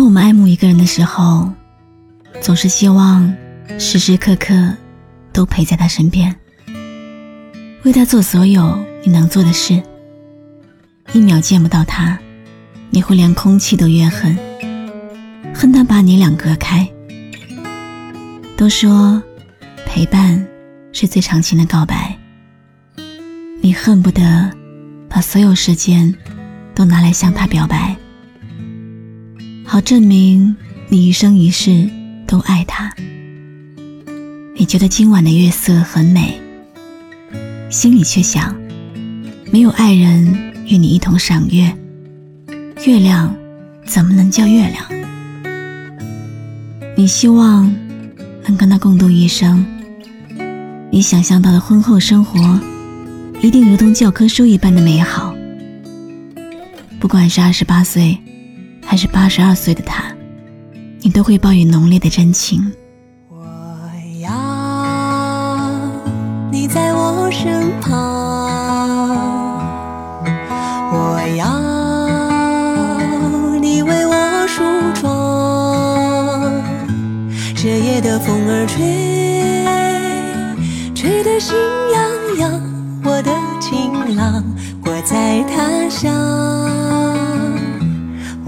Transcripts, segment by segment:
当我们爱慕一个人的时候，总是希望时时刻刻都陪在他身边，为他做所有你能做的事。一秒见不到他，你会连空气都怨恨，恨他把你俩隔开。都说陪伴是最长情的告白，你恨不得把所有时间都拿来向他表白。好证明你一生一世都爱他。你觉得今晚的月色很美，心里却想，没有爱人与你一同赏月，月亮怎么能叫月亮？你希望能跟他共度一生，你想象到的婚后生活一定如同教科书一般的美好。不管是二十八岁。还是八十二岁的他，你都会抱以浓烈的真情。我要你在我身旁，我要你为我梳妆。这夜的风儿吹，吹得心痒痒，我的情郎，我在他乡。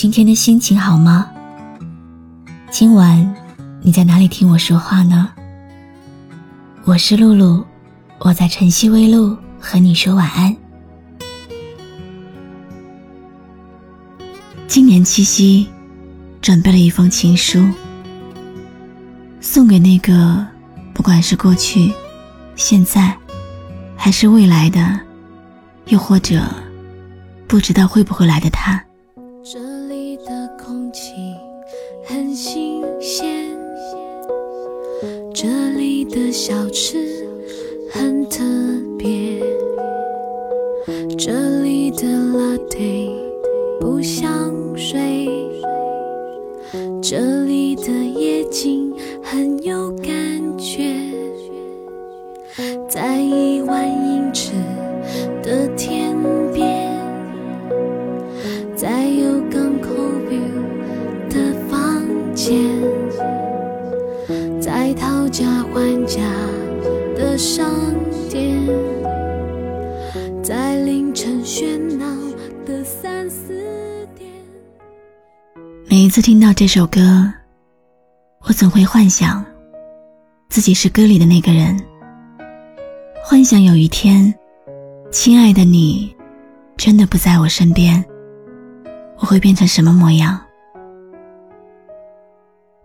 今天的心情好吗？今晚你在哪里听我说话呢？我是露露，我在晨曦微露和你说晚安。今年七夕，准备了一封情书，送给那个不管是过去、现在，还是未来的，又或者。不知道会不会来的他。气很新鲜，这里的小吃很特别，这里的拉队不像水，这里的夜景很有还家的商店，在凌晨喧闹的三四点。每一次听到这首歌，我总会幻想自己是歌里的那个人，幻想有一天，亲爱的你真的不在我身边。我会变成什么模样？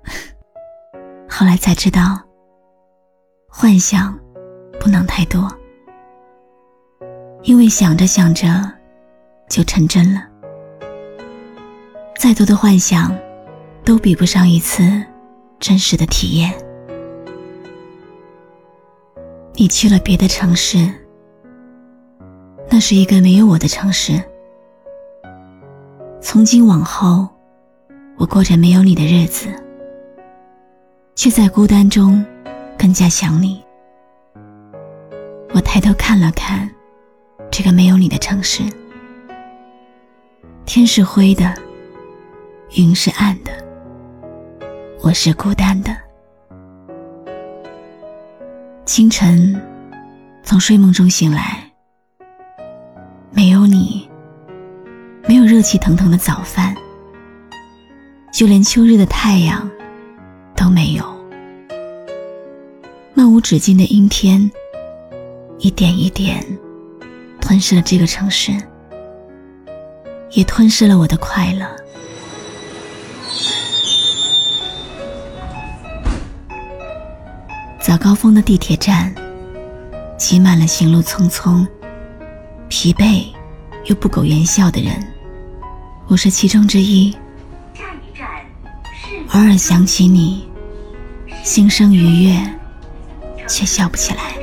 后来才知道，幻想不能太多，因为想着想着就成真了。再多的幻想，都比不上一次真实的体验。你去了别的城市，那是一个没有我的城市。从今往后，我过着没有你的日子，却在孤单中更加想你。我抬头看了看这个没有你的城市，天是灰的，云是暗的，我是孤单的。清晨从睡梦中醒来，没有你。没有热气腾腾的早饭，就连秋日的太阳都没有。漫无止境的阴天，一点一点吞噬了这个城市，也吞噬了我的快乐。早高峰的地铁站，挤满了行路匆匆、疲惫。又不苟言笑的人，我是其中之一。偶尔想起你，心生愉悦，却笑不起来，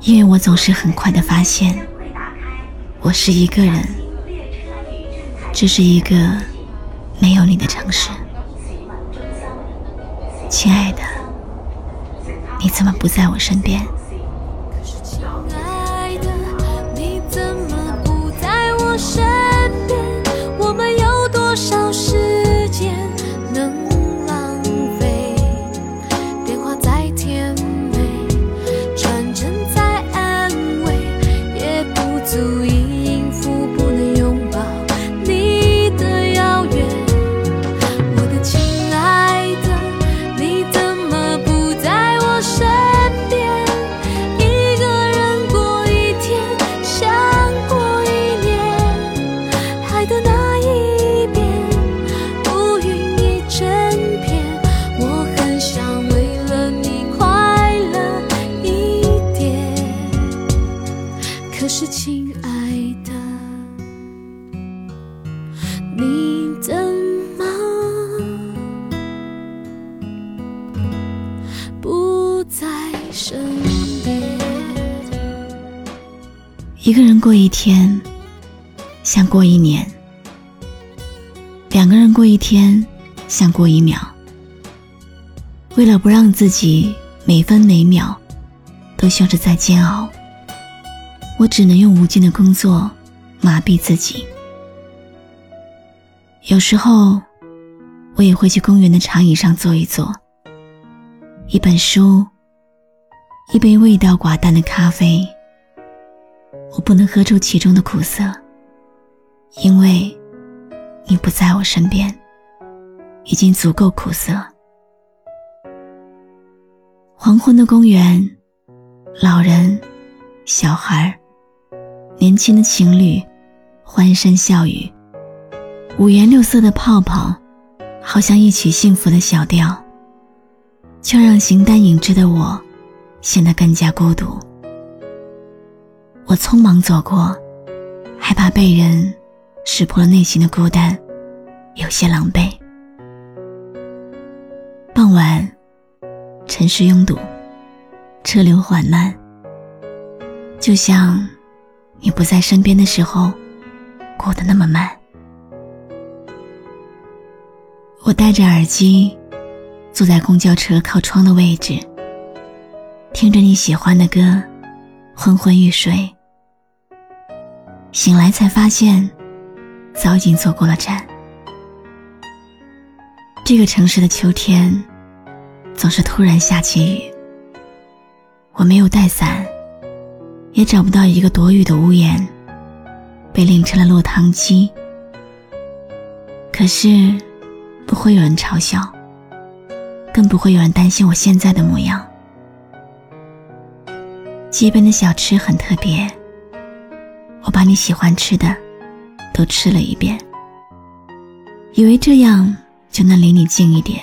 因为我总是很快的发现，我是一个人，这是一个没有你的城市。亲爱的，你怎么不在我身边？一个人过一天，像过一年；两个人过一天，像过一秒。为了不让自己每分每秒都像是在煎熬，我只能用无尽的工作麻痹自己。有时候，我也会去公园的长椅上坐一坐，一本书，一杯味道寡淡的咖啡。我不能喝出其中的苦涩，因为你不在我身边，已经足够苦涩。黄昏的公园，老人、小孩年轻的情侣，欢声笑语，五颜六色的泡泡，好像一曲幸福的小调，却让形单影只的我显得更加孤独。我匆忙走过，害怕被人识破了内心的孤单，有些狼狈。傍晚，城市拥堵，车流缓慢，就像你不在身边的时候，过得那么慢。我戴着耳机，坐在公交车靠窗的位置，听着你喜欢的歌，昏昏欲睡。醒来才发现，早已经错过了站。这个城市的秋天，总是突然下起雨。我没有带伞，也找不到一个躲雨的屋檐，被淋成了落汤鸡。可是，不会有人嘲笑，更不会有人担心我现在的模样。街边的小吃很特别。我把你喜欢吃的都吃了一遍，以为这样就能离你近一点，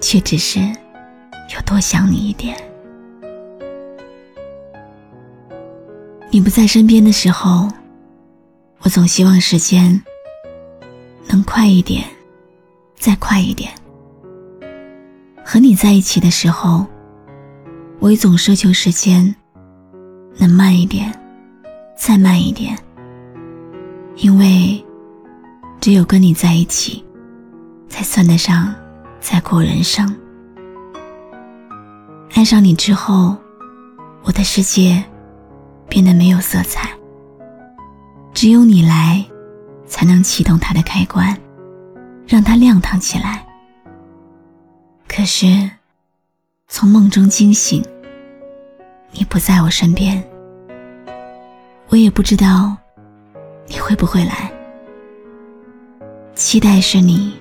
却只是有多想你一点。你不在身边的时候，我总希望时间能快一点，再快一点。和你在一起的时候，我也总奢求时间能慢一点。再慢一点，因为只有跟你在一起，才算得上在过人生。爱上你之后，我的世界变得没有色彩，只有你来，才能启动它的开关，让它亮堂起来。可是，从梦中惊醒，你不在我身边。我也不知道你会不会来，期待是你，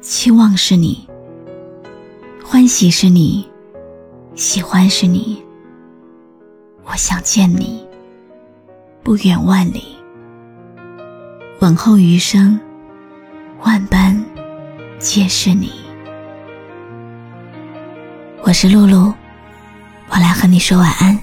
期望是你，欢喜是你，喜欢是你。我想见你，不远万里，往后余生，万般皆是你。我是露露，我来和你说晚安。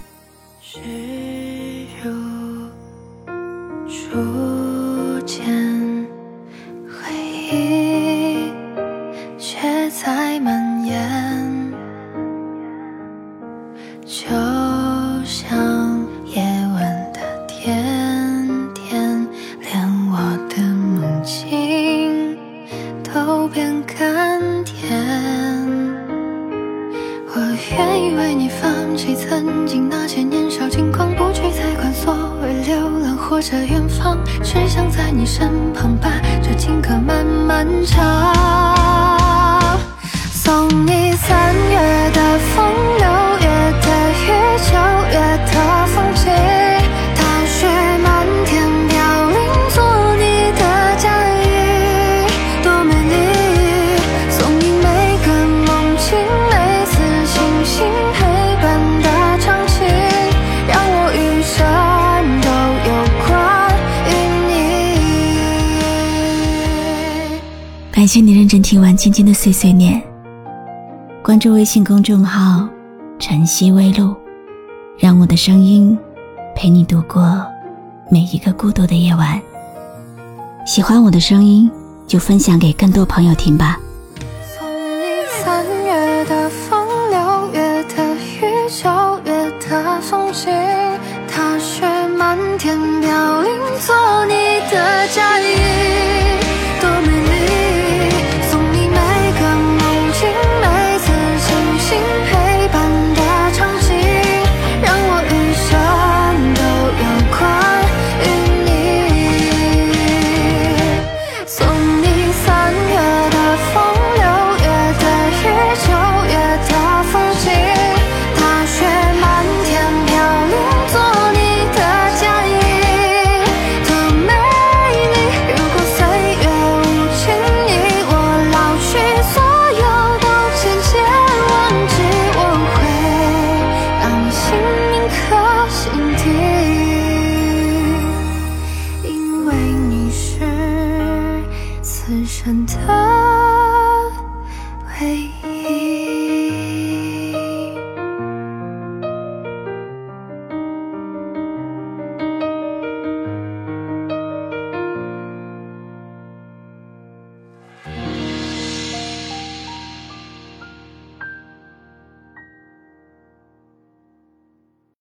变甘甜。我愿意为你放弃曾经那些年少轻狂，不去再管所谓流浪或者远方，只想在你身旁把这情歌慢慢唱，送你三月的风流。谢你认真听完今天的碎碎念。关注微信公众号“晨曦微露”，让我的声音陪你度过每一个孤独的夜晚。喜欢我的声音，就分享给更多朋友听吧。此生的唯一。